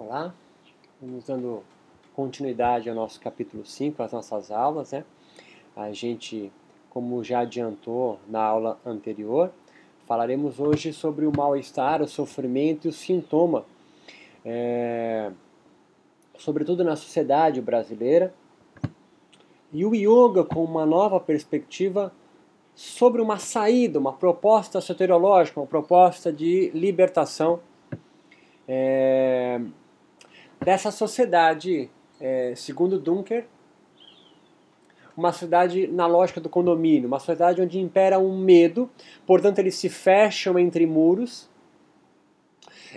Olá, vamos dando continuidade ao nosso capítulo 5, às nossas aulas, né? A gente, como já adiantou na aula anterior, falaremos hoje sobre o mal-estar, o sofrimento e o sintoma, é, sobretudo na sociedade brasileira, e o yoga com uma nova perspectiva sobre uma saída, uma proposta soteriológica, uma proposta de libertação é, dessa sociedade, é, segundo Dunker, uma sociedade na lógica do condomínio, uma sociedade onde impera um medo, portanto eles se fecham entre muros,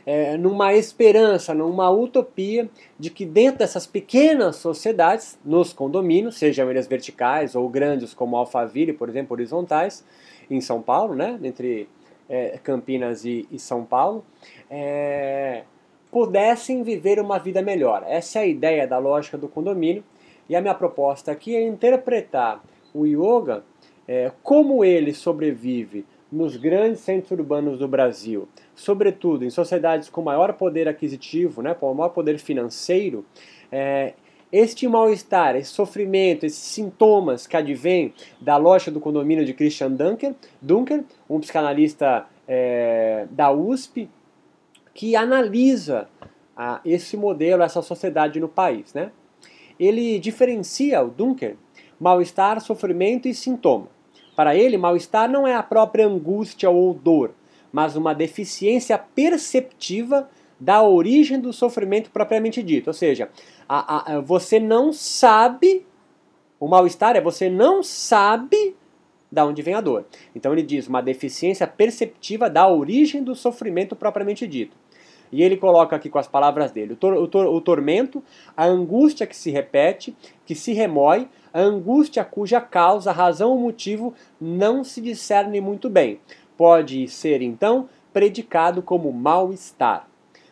é, numa esperança, numa utopia de que dentro dessas pequenas sociedades, nos condomínios, sejam eles verticais ou grandes como Alphaville, por exemplo, horizontais, em São Paulo, né, entre é, Campinas e, e, São Paulo, é, pudessem viver uma vida melhor. Essa é a ideia da lógica do condomínio. E a minha proposta aqui é interpretar o yoga, é, como ele sobrevive nos grandes centros urbanos do Brasil, sobretudo em sociedades com maior poder aquisitivo, né, com maior poder financeiro, é, este mal-estar, esse sofrimento, esses sintomas que advêm da lógica do condomínio de Christian Dunker, Dunker um psicanalista é, da USP, que analisa ah, esse modelo, essa sociedade no país. Né? Ele diferencia o Dunker mal-estar, sofrimento e sintoma. Para ele, mal-estar não é a própria angústia ou dor, mas uma deficiência perceptiva da origem do sofrimento propriamente dito. Ou seja, a, a, você não sabe, o mal-estar é você não sabe da onde vem a dor. Então ele diz uma deficiência perceptiva da origem do sofrimento propriamente dito. E ele coloca aqui com as palavras dele: o, tor o, tor o tormento, a angústia que se repete, que se remói, a angústia cuja causa, razão ou motivo não se discerne muito bem. Pode ser, então, predicado como mal-estar.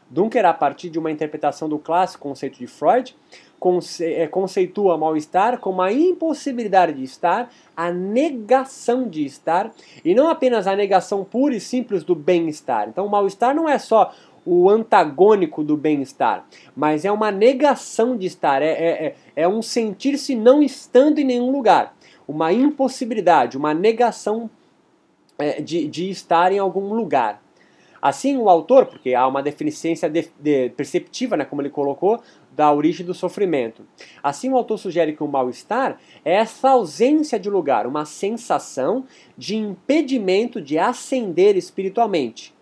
Dunker, a partir de uma interpretação do clássico conceito de Freud, conce é, conceitua mal-estar como a impossibilidade de estar, a negação de estar, e não apenas a negação pura e simples do bem-estar. Então, o mal-estar não é só o antagônico do bem-estar, mas é uma negação de estar, é, é, é, é um sentir-se não estando em nenhum lugar, uma impossibilidade, uma negação é, de, de estar em algum lugar. Assim, o autor, porque há uma deficiência de, de, perceptiva, né, como ele colocou, da origem do sofrimento. Assim, o autor sugere que o mal-estar é essa ausência de lugar, uma sensação de impedimento de ascender espiritualmente.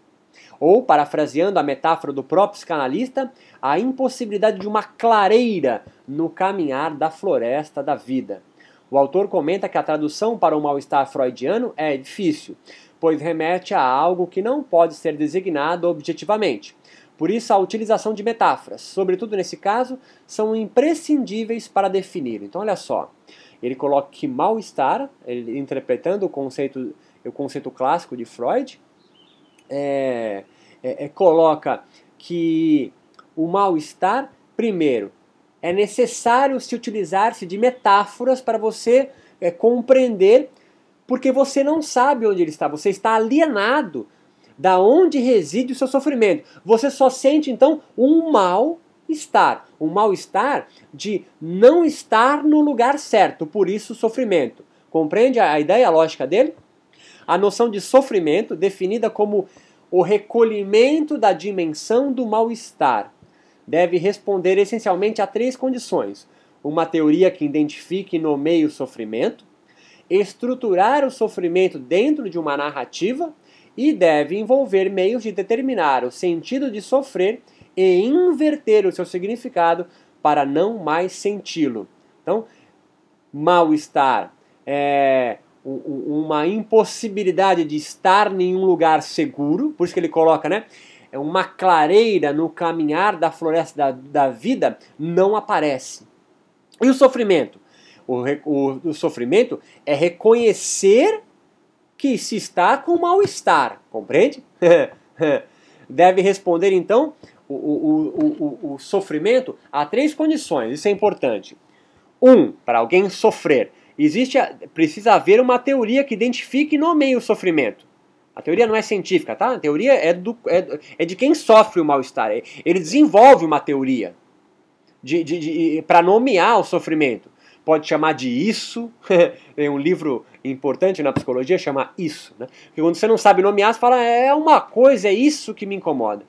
Ou, parafraseando a metáfora do próprio psicanalista, a impossibilidade de uma clareira no caminhar da floresta da vida. O autor comenta que a tradução para o mal-estar freudiano é difícil, pois remete a algo que não pode ser designado objetivamente. Por isso, a utilização de metáforas, sobretudo nesse caso, são imprescindíveis para definir. Então, olha só, ele coloca que mal-estar, interpretando o conceito, o conceito clássico de Freud, é, é, é, coloca que o mal-estar, primeiro, é necessário se utilizar-se de metáforas para você é, compreender, porque você não sabe onde ele está, você está alienado da onde reside o seu sofrimento. Você só sente então um mal-estar, um mal-estar de não estar no lugar certo, por isso sofrimento. Compreende a ideia, a lógica dele? A noção de sofrimento, definida como o recolhimento da dimensão do mal-estar, deve responder essencialmente a três condições: uma teoria que identifique e nomeie o sofrimento, estruturar o sofrimento dentro de uma narrativa e deve envolver meios de determinar o sentido de sofrer e inverter o seu significado para não mais senti-lo. Então, mal-estar é uma impossibilidade de estar em um lugar seguro, por isso que ele coloca, né? É uma clareira no caminhar da floresta da, da vida não aparece. E o sofrimento? O, o, o sofrimento é reconhecer que se está com mal-estar, compreende? Deve responder então o, o, o, o, sofrimento a três condições, isso é importante. Um, para alguém sofrer, existe precisa haver uma teoria que identifique e nomeie o sofrimento. A teoria não é científica, tá? A teoria é, do, é, é de quem sofre o mal-estar. Ele desenvolve uma teoria de, de, de para nomear o sofrimento. Pode chamar de isso. Tem um livro importante na psicologia chama Isso. Né? Porque quando você não sabe nomear, você fala, é uma coisa, é isso que me incomoda.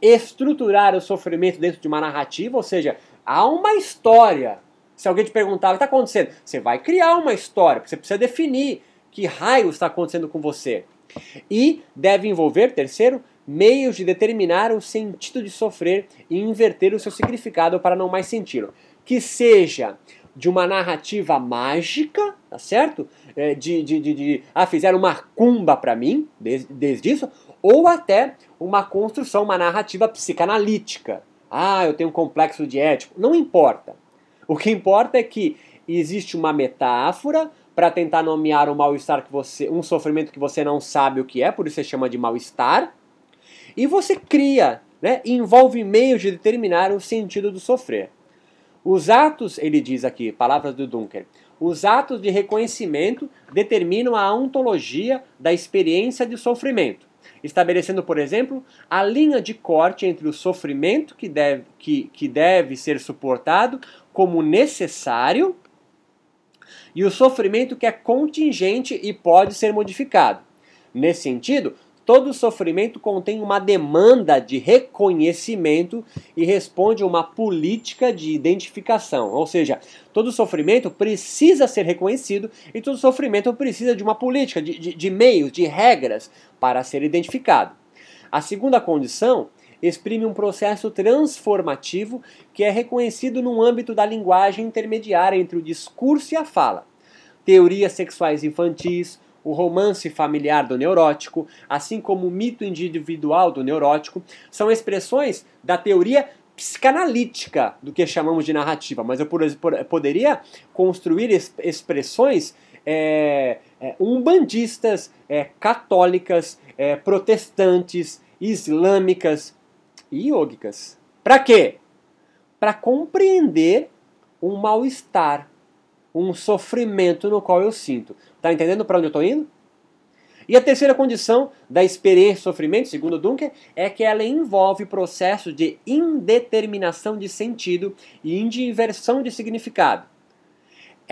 Estruturar o sofrimento dentro de uma narrativa, ou seja, há uma história. Se alguém te perguntar o que está acontecendo, você vai criar uma história, porque você precisa definir que raio está acontecendo com você. E deve envolver, terceiro, meios de determinar o sentido de sofrer e inverter o seu significado para não mais senti-lo. Que seja de uma narrativa mágica, tá certo? É, de, de, de, de, ah, fizeram uma cumba para mim, desde, desde isso, ou até uma construção, uma narrativa psicanalítica. Ah, eu tenho um complexo de ético. Não importa. O que importa é que existe uma metáfora para tentar nomear um mal-estar que você, um sofrimento que você não sabe o que é, por isso você chama de mal-estar. E você cria, né, envolve meios de determinar o sentido do sofrer. Os atos, ele diz aqui, palavras do Dunker, os atos de reconhecimento determinam a ontologia da experiência de sofrimento, estabelecendo, por exemplo, a linha de corte entre o sofrimento que deve, que, que deve ser suportado como necessário e o sofrimento que é contingente e pode ser modificado. Nesse sentido, todo sofrimento contém uma demanda de reconhecimento e responde a uma política de identificação. Ou seja, todo sofrimento precisa ser reconhecido e todo sofrimento precisa de uma política, de, de, de meios, de regras para ser identificado. A segunda condição exprime um processo transformativo que é reconhecido no âmbito da linguagem intermediária entre o discurso e a fala. Teorias sexuais infantis, o romance familiar do neurótico, assim como o mito individual do neurótico, são expressões da teoria psicanalítica do que chamamos de narrativa, mas eu poderia construir expressões é, é, umbandistas, é, católicas, é, protestantes, islâmicas, e yogicas. Para quê? Para compreender um mal-estar, um sofrimento no qual eu sinto. Tá entendendo para onde eu estou indo? E a terceira condição da experiência de sofrimento, segundo Dunker, é que ela envolve processo de indeterminação de sentido e inversão de significado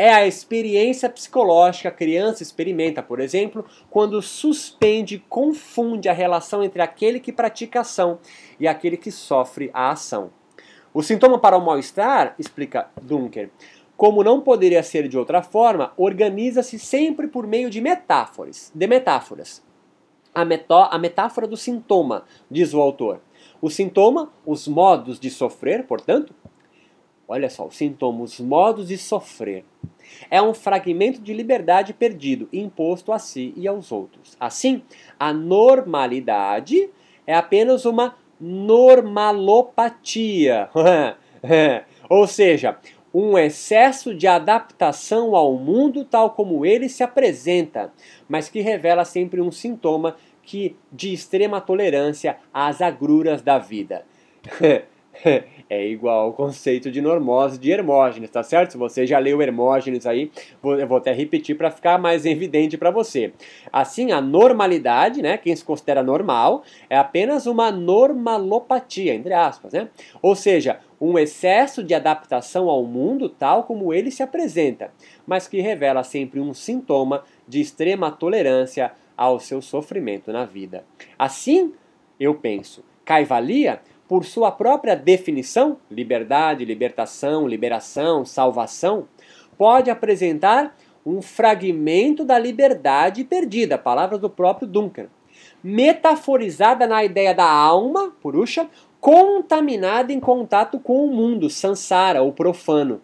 é a experiência psicológica que a criança experimenta, por exemplo, quando suspende e confunde a relação entre aquele que pratica a ação e aquele que sofre a ação. O sintoma para o mal-estar, explica Dunker, como não poderia ser de outra forma, organiza-se sempre por meio de metáforas. De metáforas. A, metó a metáfora do sintoma, diz o autor. O sintoma, os modos de sofrer, portanto, Olha só, os sintomas, os modos de sofrer. É um fragmento de liberdade perdido, imposto a si e aos outros. Assim, a normalidade é apenas uma normalopatia. Ou seja, um excesso de adaptação ao mundo tal como ele se apresenta, mas que revela sempre um sintoma que de extrema tolerância às agruras da vida. é igual ao conceito de normose de Hermógenes, tá certo? Se você já leu Hermógenes aí, eu vou até repetir para ficar mais evidente para você. Assim, a normalidade, né, quem se considera normal, é apenas uma normalopatia, entre aspas, né? Ou seja, um excesso de adaptação ao mundo tal como ele se apresenta, mas que revela sempre um sintoma de extrema tolerância ao seu sofrimento na vida. Assim, eu penso, caivalia por sua própria definição, liberdade, libertação, liberação, salvação, pode apresentar um fragmento da liberdade perdida, palavras do próprio Duncan, metaforizada na ideia da alma, purusha, contaminada em contato com o mundo, sansara, ou profano.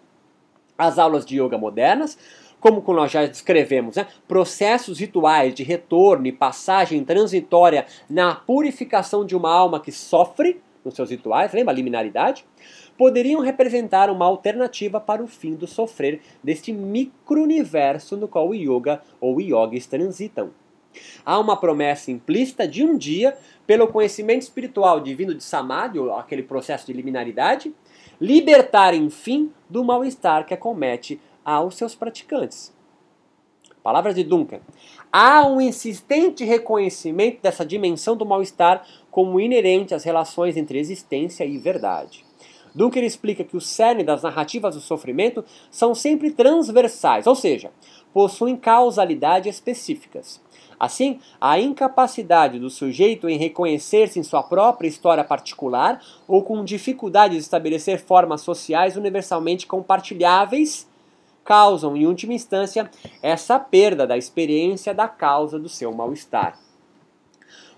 As aulas de yoga modernas como nós já descrevemos, né? processos rituais de retorno e passagem transitória na purificação de uma alma que sofre, nos seus rituais, lembra a liminaridade? Poderiam representar uma alternativa para o fim do sofrer deste micro-universo no qual o yoga ou yogis transitam. Há uma promessa implícita de um dia, pelo conhecimento espiritual divino de Samadhi, ou aquele processo de liminaridade, libertar, enfim, do mal-estar que acomete aos seus praticantes. Palavras de Duncan. Há um insistente reconhecimento dessa dimensão do mal-estar como inerente às relações entre existência e verdade. Duncan explica que o cerne das narrativas do sofrimento são sempre transversais, ou seja, possuem causalidade específicas. Assim, a incapacidade do sujeito em reconhecer-se em sua própria história particular ou com dificuldade de estabelecer formas sociais universalmente compartilháveis causam, em última instância, essa perda da experiência da causa do seu mal-estar.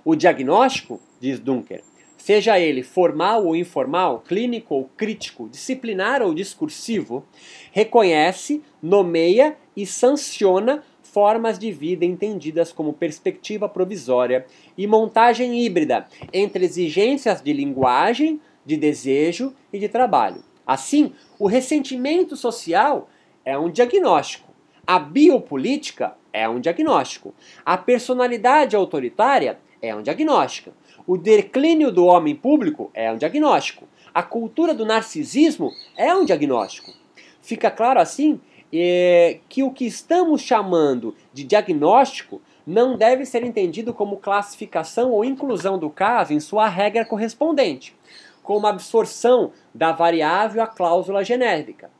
O diagnóstico, diz Dunker, seja ele formal ou informal, clínico ou crítico, disciplinar ou discursivo, reconhece, nomeia e sanciona formas de vida entendidas como perspectiva provisória e montagem híbrida entre exigências de linguagem, de desejo e de trabalho. Assim, o ressentimento social é um diagnóstico. A biopolítica é um diagnóstico. A personalidade autoritária é um diagnóstico. O declínio do homem público é um diagnóstico. A cultura do narcisismo é um diagnóstico. Fica claro assim é, que o que estamos chamando de diagnóstico não deve ser entendido como classificação ou inclusão do caso em sua regra correspondente, como absorção da variável à cláusula genérica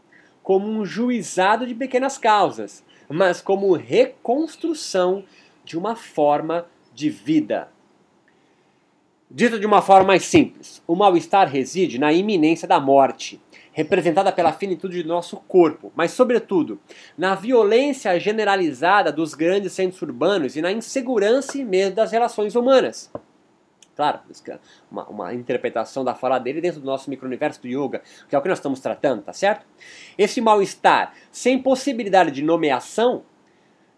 como um juizado de pequenas causas, mas como reconstrução de uma forma de vida. Dito de uma forma mais simples, o mal-estar reside na iminência da morte, representada pela finitude do nosso corpo, mas, sobretudo, na violência generalizada dos grandes centros urbanos e na insegurança e medo das relações humanas. Claro, uma, uma interpretação da fala dele dentro do nosso micro-universo do yoga, que é o que nós estamos tratando, tá certo? Esse mal-estar, sem possibilidade de nomeação,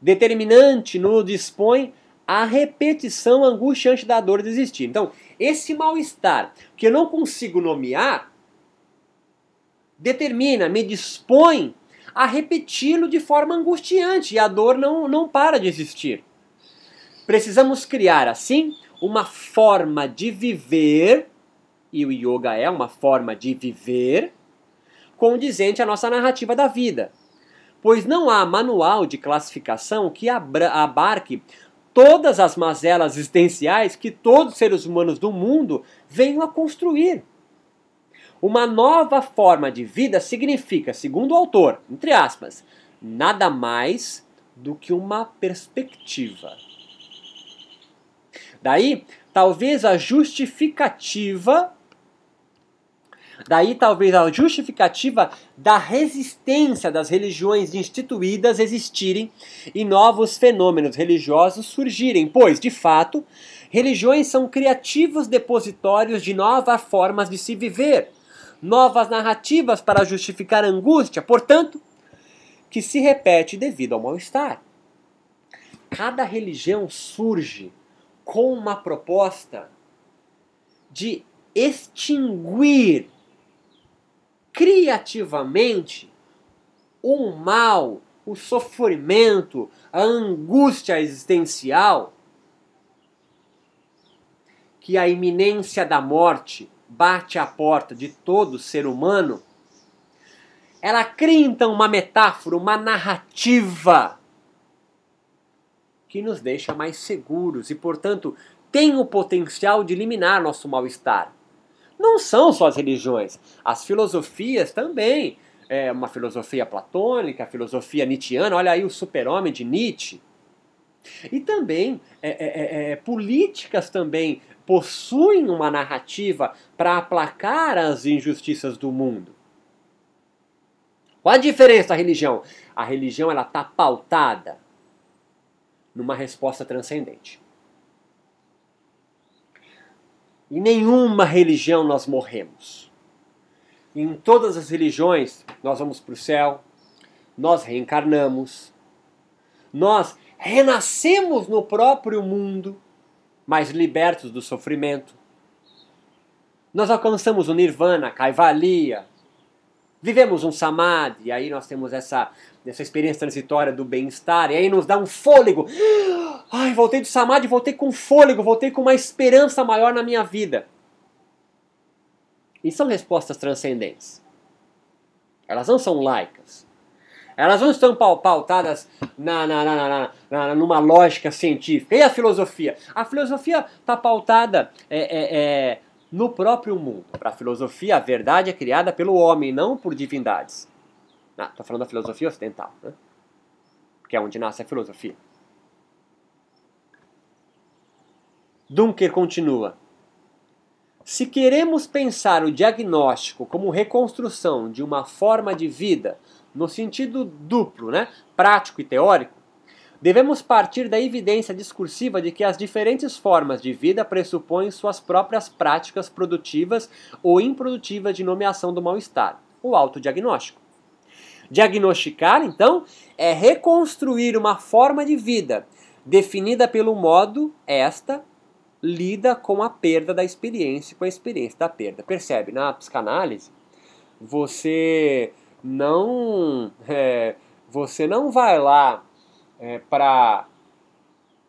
determinante no dispõe a repetição angustiante da dor de existir. Então, esse mal-estar que eu não consigo nomear, determina, me dispõe a repeti-lo de forma angustiante e a dor não, não para de existir. Precisamos criar, assim, uma forma de viver, e o yoga é uma forma de viver, condizente à nossa narrativa da vida. Pois não há manual de classificação que abarque todas as mazelas existenciais que todos os seres humanos do mundo venham a construir. Uma nova forma de vida significa, segundo o autor, entre aspas, nada mais do que uma perspectiva. Daí, talvez a justificativa Daí talvez a justificativa da resistência das religiões instituídas existirem e novos fenômenos religiosos surgirem, pois, de fato, religiões são criativos depositórios de novas formas de se viver, novas narrativas para justificar a angústia, portanto, que se repete devido ao mal-estar. Cada religião surge com uma proposta de extinguir criativamente o mal, o sofrimento, a angústia existencial que a iminência da morte bate à porta de todo ser humano, ela cria então uma metáfora, uma narrativa que nos deixa mais seguros e, portanto, tem o potencial de eliminar nosso mal-estar. Não são só as religiões, as filosofias também. É uma filosofia platônica, a filosofia nietzschiana, olha aí o super-homem de Nietzsche. E também é, é, é, é políticas também possuem uma narrativa para aplacar as injustiças do mundo. Qual a diferença da religião? A religião ela está pautada numa resposta transcendente. Em nenhuma religião nós morremos. Em todas as religiões nós vamos para o céu, nós reencarnamos, nós renascemos no próprio mundo, mas libertos do sofrimento. Nós alcançamos o nirvana, a kaivalya, vivemos um samadhi, aí nós temos essa dessa experiência transitória do bem-estar, e aí nos dá um fôlego. Ai, voltei do Samadhi, voltei com fôlego, voltei com uma esperança maior na minha vida. E são respostas transcendentes. Elas não são laicas. Elas não estão pautadas na, na, na, na, numa lógica científica. E a filosofia? A filosofia está pautada é, é, é, no próprio mundo. Para a filosofia, a verdade é criada pelo homem, não por divindades. Estou ah, falando da filosofia ocidental, né? que é onde nasce a filosofia. Dunker continua. Se queremos pensar o diagnóstico como reconstrução de uma forma de vida, no sentido duplo, né, prático e teórico, devemos partir da evidência discursiva de que as diferentes formas de vida pressupõem suas próprias práticas produtivas ou improdutivas de nomeação do mal-estar, o autodiagnóstico. Diagnosticar, então, é reconstruir uma forma de vida definida pelo modo esta lida com a perda da experiência, com a experiência da perda. Percebe? Na psicanálise, você não é, você não vai lá é, para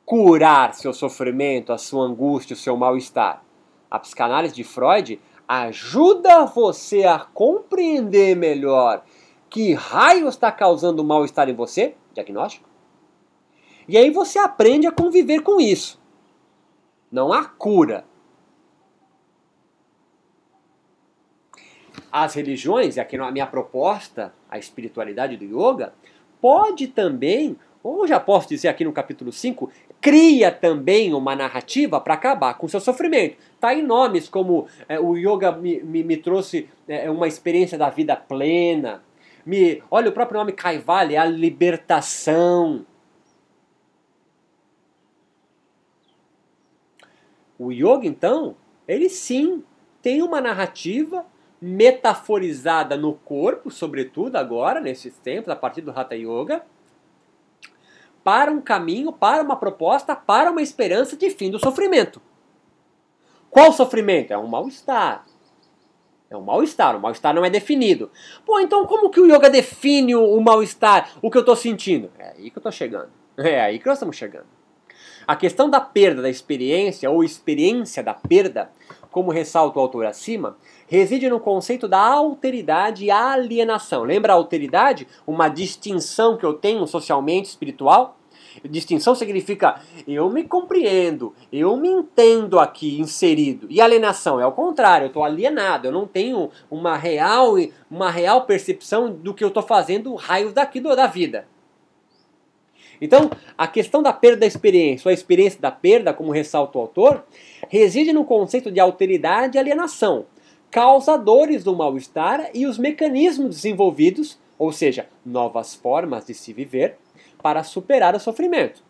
curar seu sofrimento, a sua angústia, o seu mal-estar. A psicanálise de Freud ajuda você a compreender melhor que raio está causando mal-estar em você, diagnóstico. E aí você aprende a conviver com isso. Não há cura. As religiões, e aqui na minha proposta, a espiritualidade do yoga, pode também, ou já posso dizer aqui no capítulo 5, cria também uma narrativa para acabar com o seu sofrimento. Está em nomes como é, o yoga me, me, me trouxe é, uma experiência da vida plena. Me, olha, o próprio nome Kaivalya é a libertação. O yoga, então, ele sim tem uma narrativa metaforizada no corpo, sobretudo agora, nesses tempos, a partir do Hatha Yoga, para um caminho, para uma proposta, para uma esperança de fim do sofrimento. Qual sofrimento? É um mal-estar. É um mal-estar, o mal-estar não é definido. Pô, então como que o yoga define o mal-estar, o que eu estou sentindo? É aí que eu estou chegando. É aí que nós estamos chegando. A questão da perda da experiência, ou experiência da perda, como ressalta o autor acima, reside no conceito da alteridade e alienação. Lembra a alteridade? Uma distinção que eu tenho socialmente, espiritual? Distinção significa eu me compreendo, eu me entendo aqui inserido. E alienação é o contrário, eu estou alienado, eu não tenho uma real, uma real percepção do que eu estou fazendo, raios daqui do, da vida. Então, a questão da perda da experiência, ou a experiência da perda, como ressalta o autor, reside no conceito de alteridade e alienação, causadores do mal-estar e os mecanismos desenvolvidos, ou seja, novas formas de se viver, para superar o sofrimento.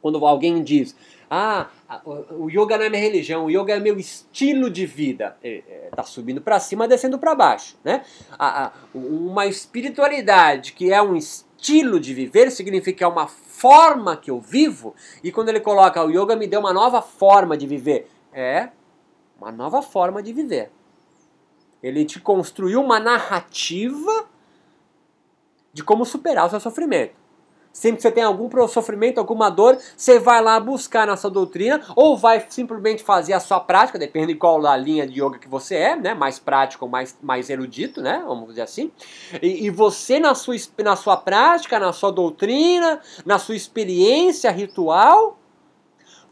Quando alguém diz, ah, o yoga não é minha religião, o yoga é meu estilo de vida. Está subindo para cima, descendo para baixo. Né? Uma espiritualidade que é um estilo estilo de viver significa é uma forma que eu vivo. E quando ele coloca o yoga me deu uma nova forma de viver, é uma nova forma de viver. Ele te construiu uma narrativa de como superar o seu sofrimento. Sempre que você tem algum sofrimento, alguma dor, você vai lá buscar na sua doutrina ou vai simplesmente fazer a sua prática, depende de qual linha de yoga que você é, né? Mais prático ou mais, mais erudito, né? Vamos dizer assim. E, e você, na sua, na sua prática, na sua doutrina, na sua experiência ritual,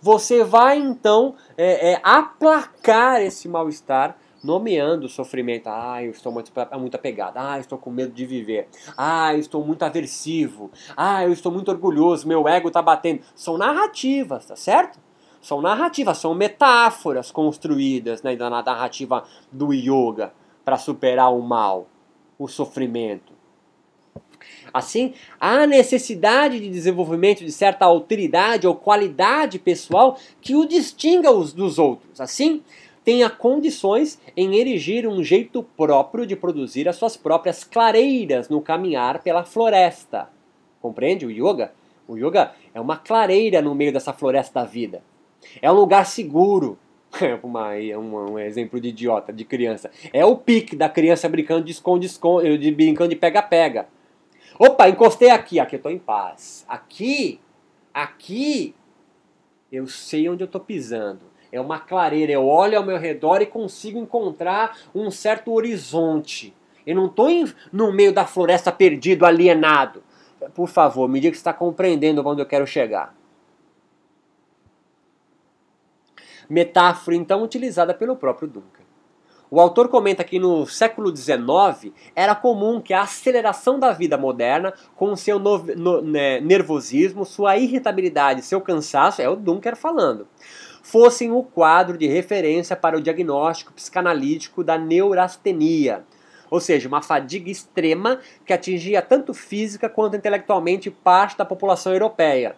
você vai então é, é, aplacar esse mal-estar nomeando o sofrimento. Ah, eu estou muito, muito apegado. Ah, estou com medo de viver. Ah, eu estou muito aversivo. Ah, eu estou muito orgulhoso. Meu ego está batendo. São narrativas, tá certo? São narrativas, são metáforas construídas né, na narrativa do yoga para superar o mal, o sofrimento. Assim, há necessidade de desenvolvimento de certa alteridade ou qualidade pessoal que o distinga dos outros. Assim, tenha condições em erigir um jeito próprio de produzir as suas próprias clareiras no caminhar pela floresta. Compreende o yoga? O yoga é uma clareira no meio dessa floresta da vida. É um lugar seguro. uma, um, um exemplo de idiota, de criança. É o pique da criança brincando de esconde-esconde, de brincando de pega-pega. Opa, encostei aqui, aqui eu estou em paz. Aqui, aqui, eu sei onde eu estou pisando é uma clareira. Eu olho ao meu redor e consigo encontrar um certo horizonte. Eu não estou no meio da floresta perdido, alienado. Por favor, me diga que está compreendendo onde eu quero chegar. Metáfora, então, utilizada pelo próprio Duncan. O autor comenta que no século XIX era comum que a aceleração da vida moderna, com seu no, no, né, nervosismo, sua irritabilidade, seu cansaço, é o Dunker falando, fossem o quadro de referência para o diagnóstico psicanalítico da neurastenia, ou seja, uma fadiga extrema que atingia tanto física quanto intelectualmente parte da população europeia.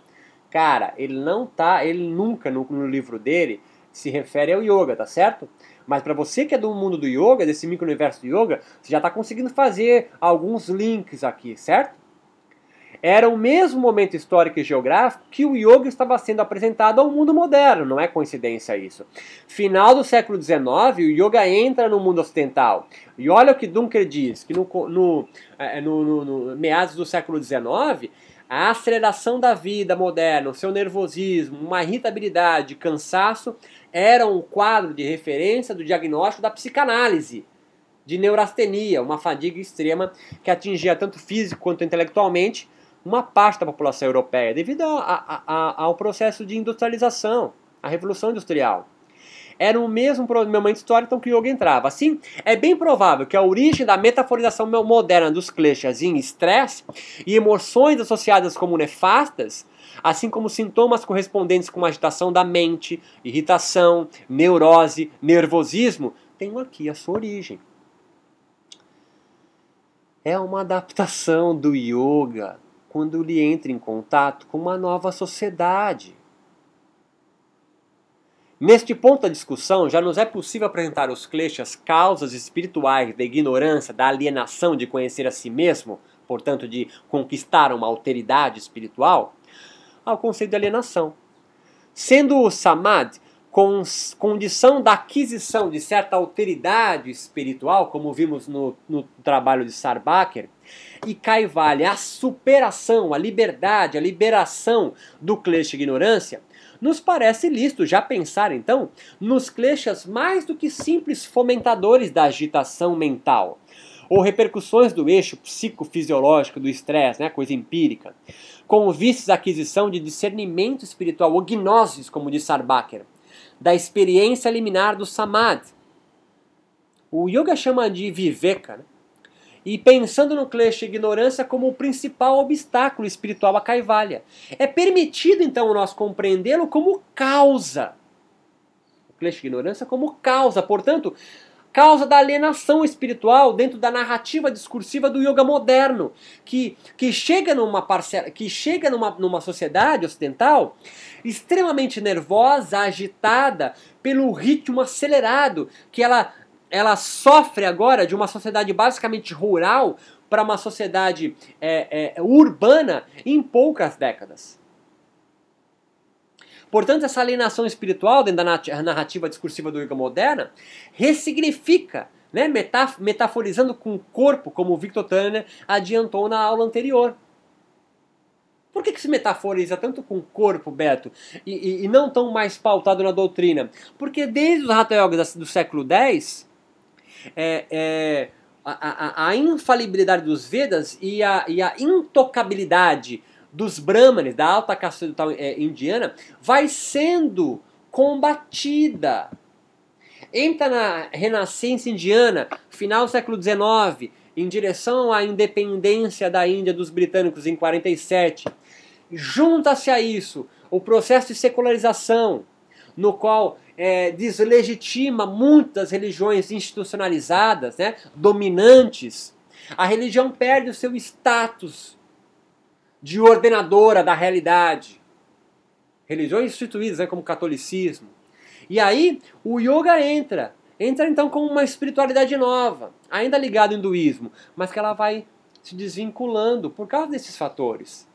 Cara, ele não tá, ele nunca no, no livro dele se refere ao yoga, tá certo? Mas para você que é do mundo do yoga, desse micro-universo do yoga, você já está conseguindo fazer alguns links aqui, certo? Era o mesmo momento histórico e geográfico que o yoga estava sendo apresentado ao mundo moderno, não é coincidência isso. Final do século XIX, o yoga entra no mundo ocidental. E olha o que Dunker diz, que no, no, é, no, no, no meados do século XIX, a aceleração da vida moderna, o seu nervosismo, uma irritabilidade, cansaço, eram um quadro de referência do diagnóstico da psicanálise de neurastenia, uma fadiga extrema que atingia tanto físico quanto intelectualmente uma parte da população europeia, devido a, a, a, ao processo de industrialização, a Revolução Industrial. Era o mesmo momento histórico então, que o yoga entrava. Assim, é bem provável que a origem da metaforização moderna dos kleshas em estresse e emoções associadas como nefastas, assim como sintomas correspondentes com agitação da mente, irritação, neurose, nervosismo, tenham aqui a sua origem. É uma adaptação do yoga quando ele entra em contato com uma nova sociedade. Neste ponto da discussão, já nos é possível apresentar os kleshas causas espirituais da ignorância, da alienação de conhecer a si mesmo, portanto de conquistar uma alteridade espiritual, ao conceito de alienação. Sendo o samadhi condição da aquisição de certa alteridade espiritual, como vimos no, no trabalho de Sarbacher, e Kaivalya, a superação, a liberdade, a liberação do klesha ignorância, nos parece lícito já pensar então nos kleshas mais do que simples fomentadores da agitação mental, ou repercussões do eixo psicofisiológico do estresse, né, coisa empírica, com vistas à aquisição de discernimento espiritual, ou gnosis, como diz Sarbacher, da experiência liminar do samadhi. O yoga chama de viveka, né? E pensando no klesha ignorância como o principal obstáculo espiritual a Kaivalya. É permitido então nós compreendê-lo como causa. O klesha ignorância como causa, portanto, causa da alienação espiritual dentro da narrativa discursiva do yoga moderno, que, que chega numa parcela, que chega numa, numa sociedade ocidental extremamente nervosa, agitada pelo ritmo acelerado que ela ela sofre agora de uma sociedade basicamente rural para uma sociedade é, é, urbana em poucas décadas. Portanto, essa alienação espiritual dentro da narrativa discursiva do yoga moderna ressignifica, né, metaforizando com o corpo, como o Victor Turner adiantou na aula anterior. Por que, que se metaforiza tanto com o corpo, Beto, e, e, e, não tão mais pautado na doutrina? Porque desde os Hatha Yoga do século X, é, é, a, a, a, infalibilidade dos Vedas e a, e a intocabilidade dos brahmanes, da alta casta é, indiana, vai sendo combatida. Entra na renascença indiana, final do século XIX, em direção à independência da Índia dos britânicos em 47. Junta-se a isso o processo de secularização, no qual é, deslegitima muitas religiões institucionalizadas, né, dominantes. A religião perde o seu status de ordenadora da realidade. Religiões instituídas, né, como o catolicismo. E aí o yoga entra. Entra então com uma espiritualidade nova, ainda ligada ao hinduísmo, mas que ela vai se desvinculando por causa desses fatores.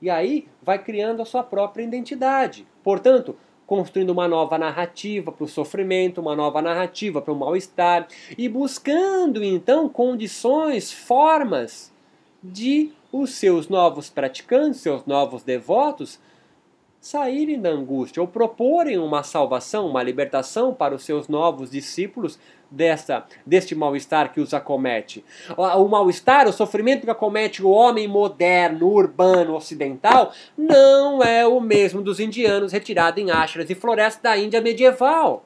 E aí vai criando a sua própria identidade. Portanto, construindo uma nova narrativa para o sofrimento, uma nova narrativa para o mal-estar e buscando então condições, formas de os seus novos praticantes, seus novos devotos, saírem da angústia ou proporem uma salvação, uma libertação para os seus novos discípulos dessa, deste mal-estar que os acomete. O mal-estar, o sofrimento que acomete o homem moderno, urbano, ocidental, não é o mesmo dos indianos retirados em ashras e florestas da Índia medieval.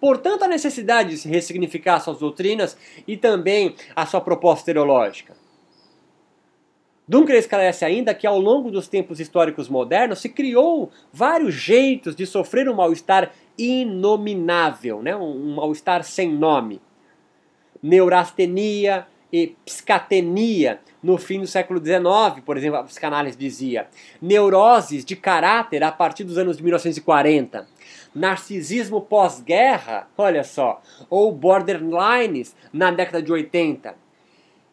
Portanto, a necessidade de se ressignificar suas doutrinas e também a sua proposta teológica. Dunker esclarece ainda que ao longo dos tempos históricos modernos se criou vários jeitos de sofrer um mal-estar inominável, né? um mal-estar sem nome. Neurastenia e psicatenia no fim do século XIX, por exemplo, a psicanálise dizia. Neuroses de caráter a partir dos anos de 1940. Narcisismo pós-guerra, olha só, ou borderlines na década de 80.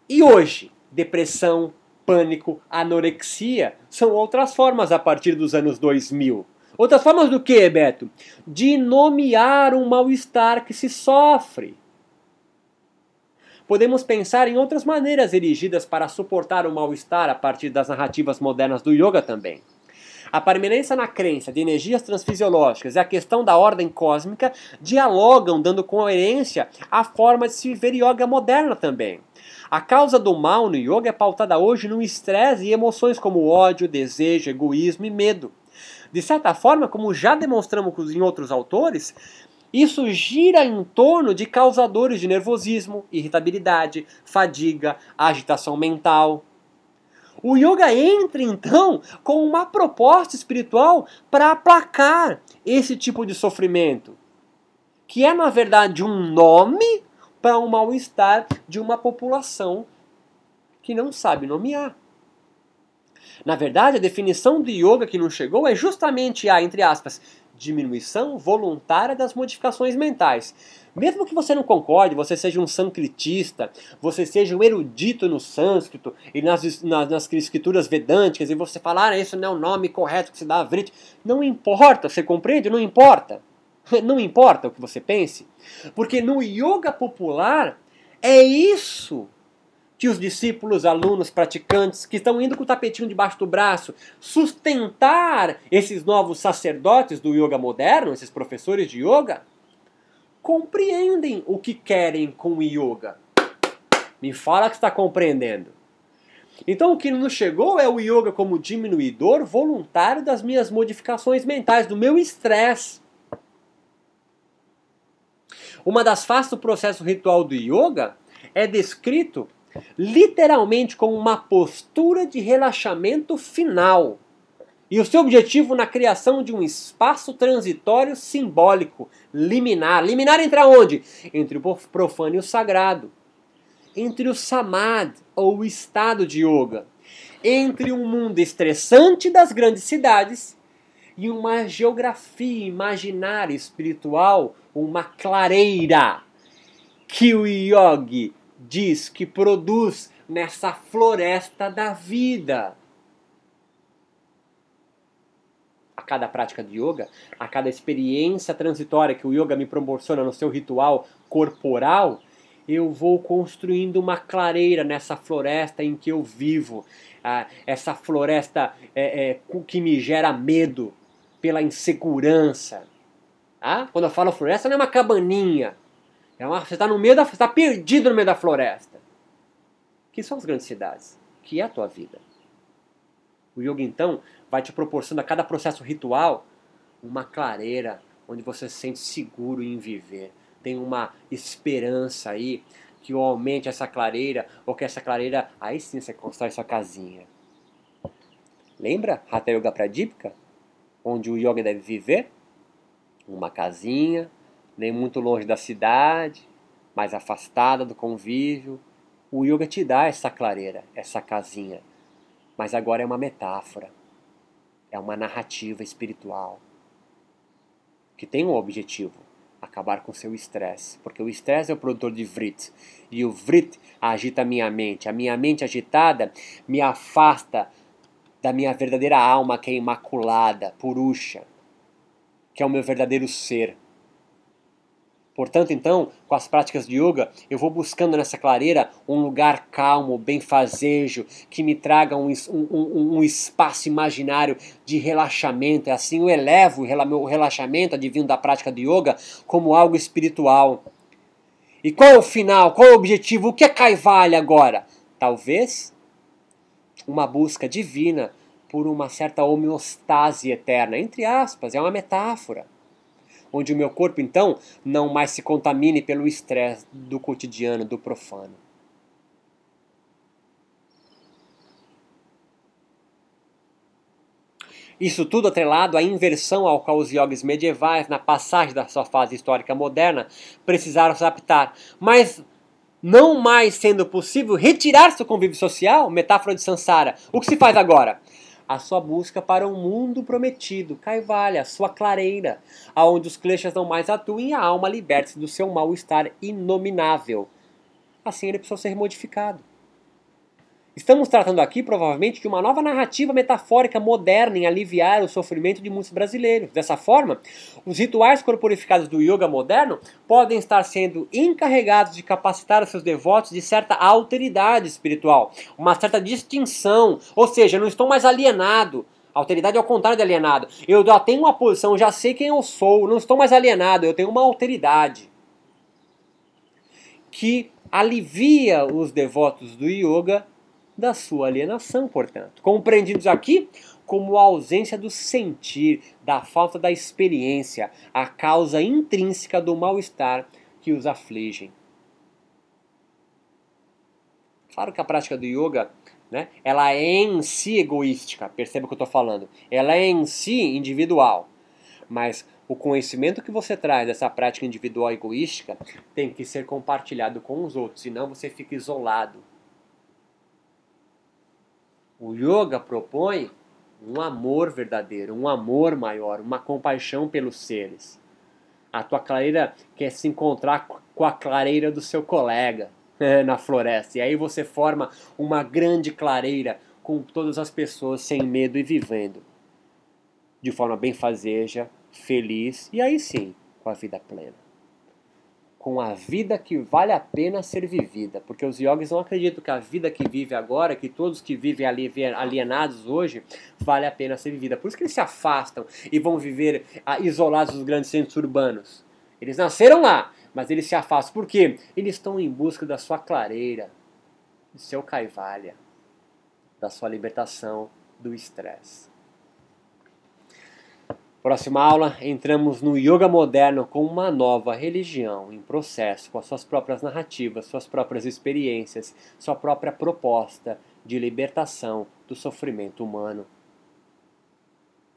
E hoje, depressão, pânico, anorexia são outras formas a partir dos anos 2000. Outras formas do que, Beto? De nomear um mal-estar que se sofre. Podemos pensar em outras maneiras erigidas para suportar o mal-estar a partir das narrativas modernas do yoga também. A permanência na crença de energias transfisiológicas e a questão da ordem cósmica dialogam, dando coerência à forma de se viver yoga moderna também. A causa do mal no yoga é pautada hoje no estresse e emoções como ódio, desejo, egoísmo e medo. De certa forma, como já demonstramos em outros autores, isso gira em torno de causadores de nervosismo, irritabilidade, fadiga, agitação mental. O yoga entra então com uma proposta espiritual para aplacar esse tipo de sofrimento, que é na verdade um nome para um mal-estar de uma população que não sabe nomear. Na verdade, a definição do yoga que não chegou é justamente a, entre aspas, diminuição voluntária das modificações mentais. Mesmo que você não concorde, você seja um sankritista, você seja um erudito no sânscrito e nas, nas, nas escrituras vedânticas, e você falar, ah, isso não é o nome correto que se dá a Vrit, não importa, você compreende? Não importa. Não importa o que você pense, porque no yoga popular é isso que os discípulos, alunos, praticantes que estão indo com o tapetinho debaixo do braço sustentar esses novos sacerdotes do yoga moderno, esses professores de yoga, compreendem o que querem com o yoga. Me fala que está compreendendo. Então o que nos chegou é o yoga como diminuidor voluntário das minhas modificações mentais, do meu estresse. Uma das faces do processo ritual do yoga é descrito literalmente como uma postura de relaxamento final. E o seu objetivo na criação de um espaço transitório simbólico, liminar. Liminar entre onde? Entre o profano e o sagrado. Entre o samadhi, ou o estado de yoga. Entre um mundo estressante das grandes cidades e uma geografia imaginária espiritual uma clareira que o yogi diz que produz nessa floresta da vida. A cada prática de yoga, a cada experiência transitória que o yoga me proporciona no seu ritual corporal, eu vou construindo uma clareira nessa floresta em que eu vivo. Ah, essa floresta é, é, que me gera medo pela insegurança ah, quando eu falo floresta, não é uma cabaninha. É uma, você está no meio da, está perdido no meio da floresta. Que são as grandes cidades? Que é a tua vida. O yoga então vai te proporcionando a cada processo ritual uma clareira onde você se sente seguro em viver. Tem uma esperança aí que aumente essa clareira ou que essa clareira aí sim você constrói sua casinha. Lembra Hatha Yoga Pradipika? Onde o yoga deve viver? uma casinha, nem muito longe da cidade, mais afastada do convívio. O yoga te dá essa clareira, essa casinha. Mas agora é uma metáfora, é uma narrativa espiritual que tem um objetivo: acabar com seu estresse, porque o estresse é o produtor de vrit e o vrit agita a minha mente. A minha mente agitada me afasta da minha verdadeira alma que é imaculada, purusha que é o meu verdadeiro ser. Portanto, então, com as práticas de yoga, eu vou buscando nessa clareira um lugar calmo, benfazejo, que me traga um, um, um espaço imaginário de relaxamento. E assim eu elevo o relaxamento advindo da prática de yoga como algo espiritual. E qual é o final? Qual é o objetivo? O que é Kaivalya agora? Talvez uma busca divina por uma certa homeostase eterna, entre aspas, é uma metáfora onde o meu corpo então não mais se contamine pelo estresse do cotidiano, do profano. Isso tudo atrelado à inversão ao qual os yogis medievais, na passagem da sua fase histórica moderna, precisaram se adaptar. Mas não mais sendo possível retirar-se do convívio social, metáfora de Sansara, o que se faz agora? A sua busca para um mundo prometido, Kaivalya, a sua clareira, aonde os kleshas não mais atuem e a alma liberte-se do seu mal-estar inominável. Assim ele precisou ser modificado. Estamos tratando aqui, provavelmente, de uma nova narrativa metafórica moderna em aliviar o sofrimento de muitos brasileiros. Dessa forma, os rituais corporificados do yoga moderno podem estar sendo encarregados de capacitar os seus devotos de certa alteridade espiritual, uma certa distinção, ou seja, não estou mais alienado. Alteridade é o contrário de alienado. Eu já tenho uma posição, já sei quem eu sou, não estou mais alienado, eu tenho uma alteridade que alivia os devotos do yoga da sua alienação, portanto. Compreendidos aqui como a ausência do sentir, da falta da experiência, a causa intrínseca do mal-estar que os afligem. Claro que a prática do yoga, né, ela é em si egoística, perceba o que eu estou falando. Ela é em si individual. Mas o conhecimento que você traz dessa prática individual egoística tem que ser compartilhado com os outros, senão você fica isolado, o yoga propõe um amor verdadeiro, um amor maior, uma compaixão pelos seres. A tua clareira quer se encontrar com a clareira do seu colega é, na floresta. E aí você forma uma grande clareira com todas as pessoas sem medo e vivendo de forma benfazeja, feliz e aí sim com a vida plena com a vida que vale a pena ser vivida. Porque os yogis não acreditam que a vida que vive agora, que todos que vivem alienados hoje, vale a pena ser vivida. Por isso que eles se afastam e vão viver ah, isolados dos grandes centros urbanos. Eles nasceram lá, mas eles se afastam. Por quê? Eles estão em busca da sua clareira, do seu caivalha, da sua libertação do estresse. Próxima aula, entramos no yoga moderno com uma nova religião em processo, com as suas próprias narrativas, suas próprias experiências, sua própria proposta de libertação do sofrimento humano.